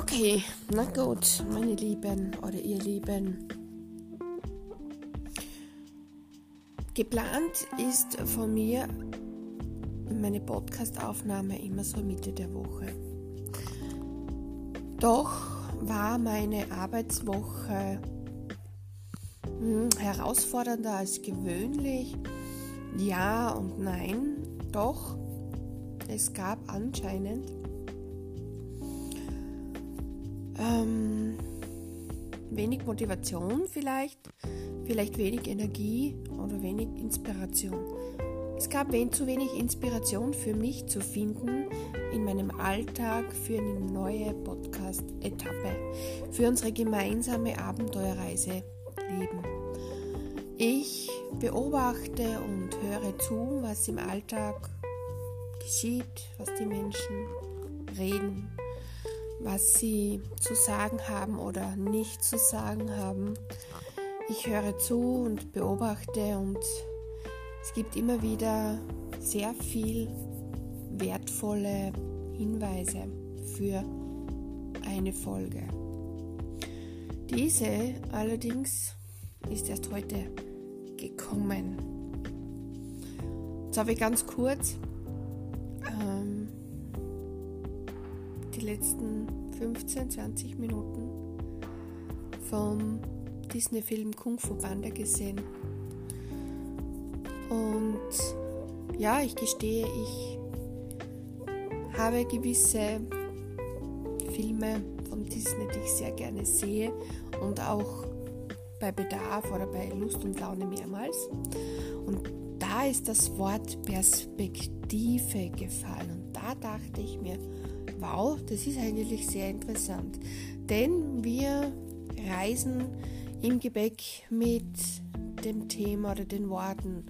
Okay, na gut, meine Lieben oder ihr Lieben. Geplant ist von mir meine Podcast-Aufnahme immer so Mitte der Woche. Doch war meine Arbeitswoche hm, herausfordernder als gewöhnlich. Ja und nein, doch es gab anscheinend ähm, wenig Motivation vielleicht, vielleicht wenig Energie oder wenig Inspiration. Es gab zu wenig Inspiration für mich zu finden in meinem Alltag für eine neue Podcast-Etappe, für unsere gemeinsame Abenteuerreise Leben. Ich beobachte und höre zu, was im Alltag geschieht, was die Menschen reden, was sie zu sagen haben oder nicht zu sagen haben. Ich höre zu und beobachte und es gibt immer wieder sehr viel wertvolle Hinweise für eine Folge. Diese allerdings ist erst heute gekommen. Jetzt habe ich ganz kurz letzten 15, 20 Minuten vom Disney-Film Kung Fu Panda gesehen. Und ja, ich gestehe, ich habe gewisse Filme von Disney, die ich sehr gerne sehe und auch bei Bedarf oder bei Lust und Laune mehrmals. Und da ist das Wort Perspektive gefallen. Und da dachte ich mir, wow, das ist eigentlich sehr interessant. Denn wir reisen im Gepäck mit dem Thema oder den Worten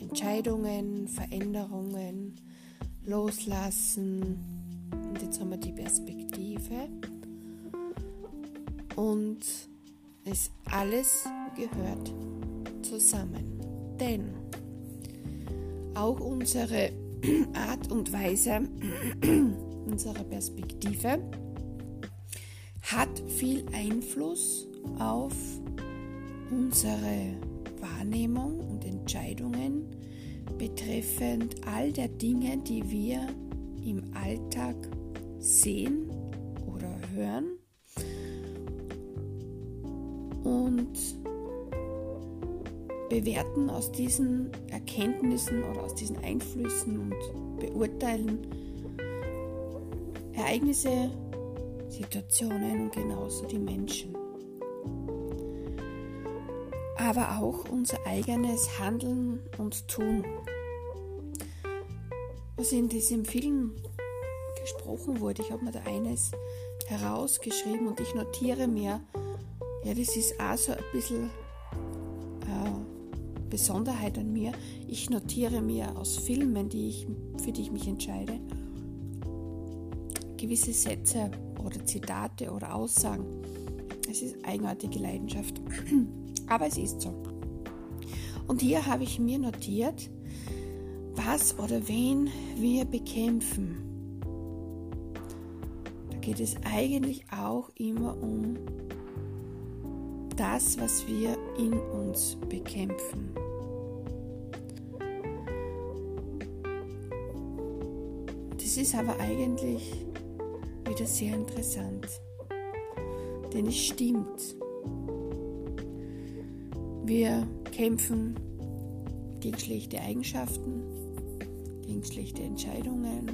Entscheidungen, Veränderungen, Loslassen. Und jetzt haben wir die Perspektive. Und es alles gehört zusammen. Denn auch unsere Art und Weise, unsere Perspektive hat viel Einfluss auf unsere Wahrnehmung und Entscheidungen betreffend all der Dinge, die wir im Alltag sehen oder hören. Und bewerten aus diesen Erkenntnissen oder aus diesen Einflüssen und beurteilen Ereignisse, Situationen und genauso die Menschen. Aber auch unser eigenes Handeln und Tun. Was in diesem Film gesprochen wurde, ich habe mir da eines herausgeschrieben und ich notiere mir, ja, das ist auch so ein bisschen äh, Besonderheit an mir. Ich notiere mir aus Filmen, die ich, für die ich mich entscheide, gewisse Sätze oder Zitate oder Aussagen. Es ist eigenartige Leidenschaft. Aber es ist so. Und hier habe ich mir notiert, was oder wen wir bekämpfen. Da geht es eigentlich auch immer um das, was wir in uns bekämpfen. Das ist aber eigentlich wieder sehr interessant, denn es stimmt. Wir kämpfen gegen schlechte Eigenschaften, gegen schlechte Entscheidungen,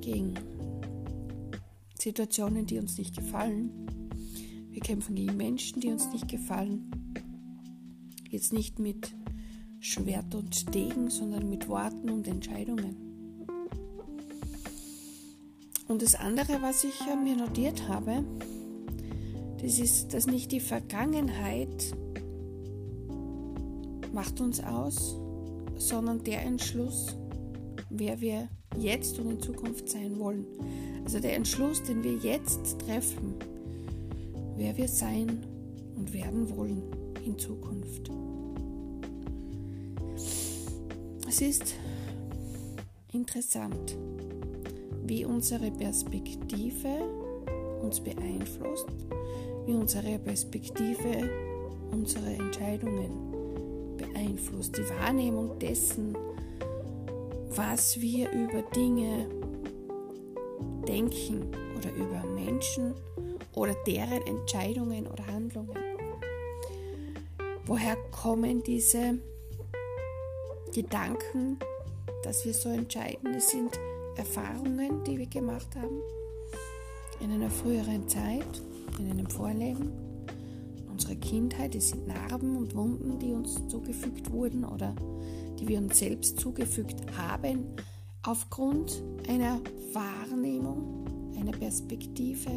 gegen Situationen, die uns nicht gefallen. Wir kämpfen gegen Menschen, die uns nicht gefallen. Jetzt nicht mit Schwert und Degen, sondern mit Worten und Entscheidungen. Und das andere, was ich mir notiert habe, das ist, dass nicht die Vergangenheit macht uns aus, sondern der Entschluss, wer wir jetzt und in Zukunft sein wollen. Also der Entschluss, den wir jetzt treffen, wer wir sein und werden wollen in Zukunft. Es ist interessant, wie unsere Perspektive uns beeinflusst, wie unsere Perspektive unsere Entscheidungen beeinflusst, die Wahrnehmung dessen, was wir über Dinge denken oder über Menschen oder deren Entscheidungen oder Handlungen. Woher kommen diese Gedanken, dass wir so entscheiden? Es sind Erfahrungen, die wir gemacht haben in einer früheren Zeit, in einem Vorleben, unsere Kindheit. Es sind Narben und Wunden, die uns zugefügt wurden oder die wir uns selbst zugefügt haben aufgrund einer Wahrnehmung, einer Perspektive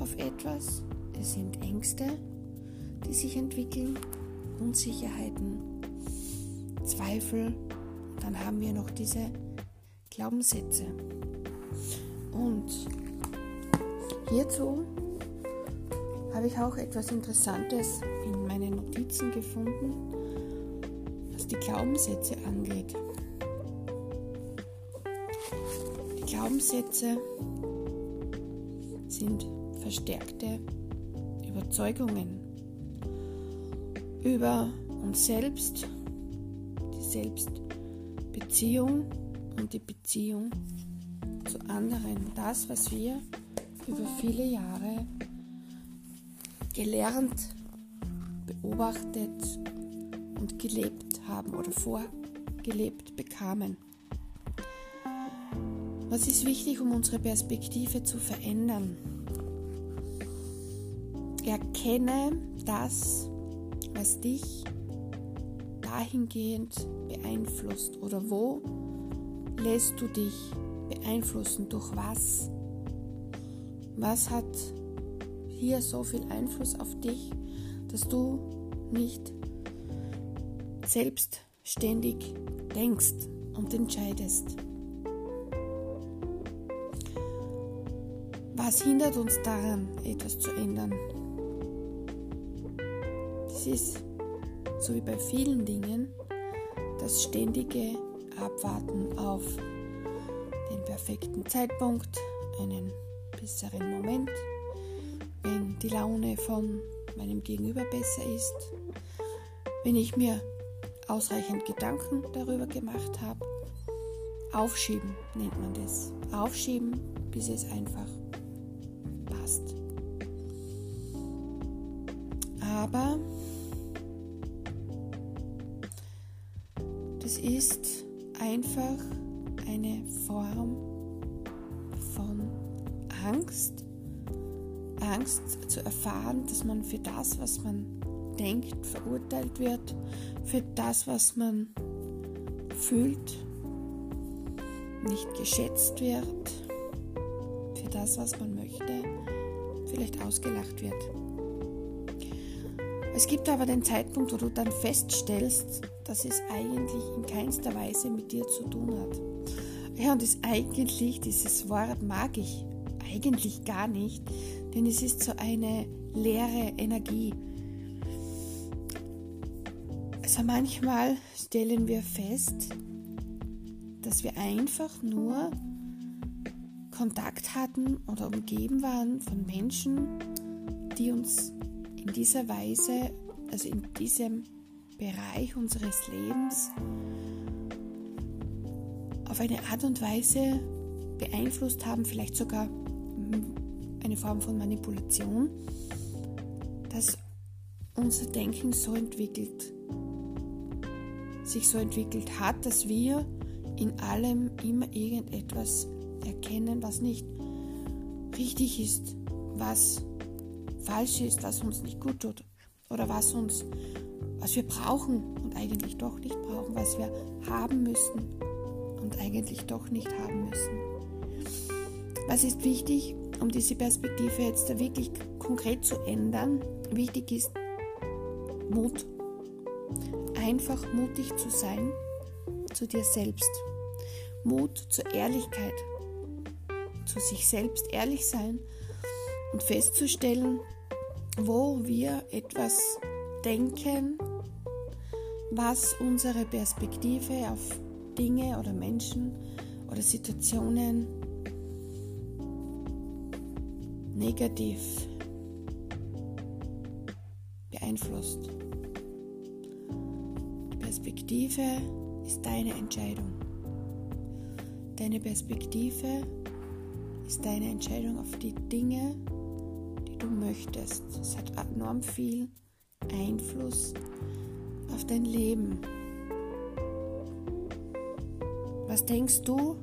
auf etwas. Es sind Ängste, die sich entwickeln, Unsicherheiten, Zweifel. Dann haben wir noch diese Glaubenssätze. Und hierzu habe ich auch etwas Interessantes in meinen Notizen gefunden, was die Glaubenssätze angeht. Die Glaubenssätze sind verstärkte Überzeugungen über uns selbst, die Selbstbeziehung und die Beziehung zu anderen. Das, was wir über viele Jahre gelernt, beobachtet und gelebt haben oder vorgelebt bekamen. Was ist wichtig, um unsere Perspektive zu verändern? Erkenne das, was dich dahingehend beeinflusst oder wo lässt du dich beeinflussen, durch was? Was hat hier so viel Einfluss auf dich, dass du nicht selbstständig denkst und entscheidest? Was hindert uns daran, etwas zu ändern? Das ist, so wie bei vielen Dingen, das ständige Abwarten auf den perfekten Zeitpunkt, einen besseren Moment, wenn die Laune von meinem Gegenüber besser ist, wenn ich mir ausreichend Gedanken darüber gemacht habe. Aufschieben nennt man das. Aufschieben, bis es einfach passt. Aber das ist einfach eine Form von Angst. Angst zu erfahren, dass man für das, was man denkt, verurteilt wird, für das, was man fühlt, nicht geschätzt wird, für das, was man möchte, vielleicht ausgelacht wird. Es gibt aber den Zeitpunkt, wo du dann feststellst, dass es eigentlich in keinster Weise mit dir zu tun hat. Ja, und das eigentlich, dieses Wort mag ich eigentlich gar nicht, denn es ist so eine leere Energie. Also manchmal stellen wir fest, dass wir einfach nur Kontakt hatten oder umgeben waren von Menschen, die uns in dieser Weise, also in diesem Bereich unseres Lebens, auf eine Art und Weise beeinflusst haben, vielleicht sogar eine Form von Manipulation, dass unser Denken so entwickelt, sich so entwickelt hat, dass wir in allem immer irgendetwas erkennen, was nicht richtig ist, was falsch ist, was uns nicht gut tut oder was uns, was wir brauchen und eigentlich doch nicht brauchen, was wir haben müssen und eigentlich doch nicht haben müssen. Was ist wichtig, um diese Perspektive jetzt wirklich konkret zu ändern? Wichtig ist Mut. Einfach mutig zu sein zu dir selbst. Mut zur Ehrlichkeit zu sich selbst ehrlich sein und festzustellen, wo wir etwas denken, was unsere Perspektive auf Dinge oder Menschen oder Situationen negativ beeinflusst. Die Perspektive ist deine Entscheidung. Deine Perspektive ist deine Entscheidung auf die Dinge, du möchtest. Es hat enorm viel Einfluss auf dein Leben. Was denkst du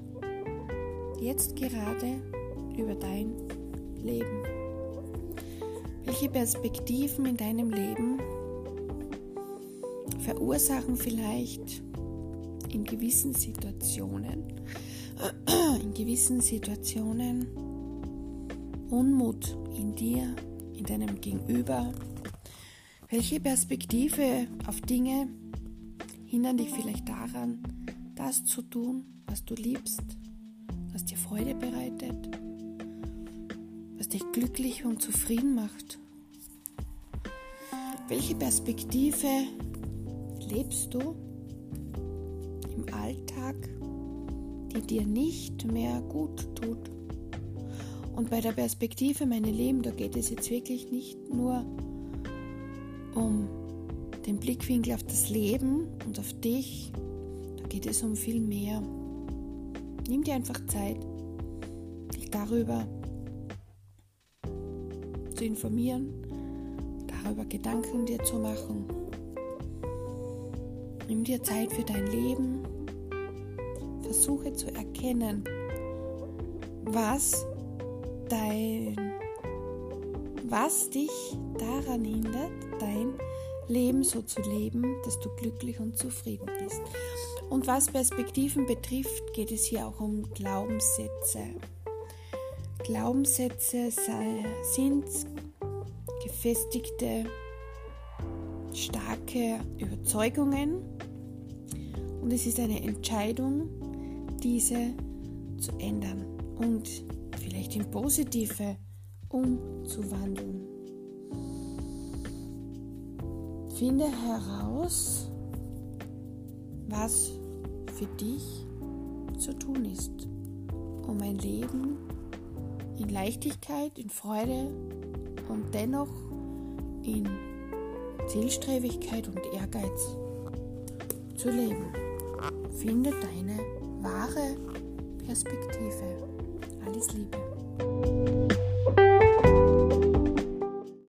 jetzt gerade über dein Leben? Welche Perspektiven in deinem Leben verursachen vielleicht in gewissen Situationen, in gewissen Situationen Unmut in dir, in deinem Gegenüber? Welche Perspektive auf Dinge hindern dich vielleicht daran, das zu tun, was du liebst, was dir Freude bereitet, was dich glücklich und zufrieden macht. Welche Perspektive lebst du im Alltag, die dir nicht mehr gut tut? Und bei der Perspektive meine Leben, da geht es jetzt wirklich nicht nur um den Blickwinkel auf das Leben und auf dich, geht es um viel mehr. Nimm dir einfach Zeit, dich darüber zu informieren, darüber Gedanken dir zu machen. Nimm dir Zeit für dein Leben. Versuche zu erkennen, was dein, was dich daran hindert, dein Leben so zu leben, dass du glücklich und zufrieden bist. Und was Perspektiven betrifft, geht es hier auch um Glaubenssätze. Glaubenssätze sind gefestigte, starke Überzeugungen und es ist eine Entscheidung, diese zu ändern und vielleicht in positive umzuwandeln. Finde heraus, was für dich zu tun ist, um ein Leben in Leichtigkeit, in Freude und dennoch in Zielstrebigkeit und Ehrgeiz zu leben. Finde deine wahre Perspektive. Alles Liebe.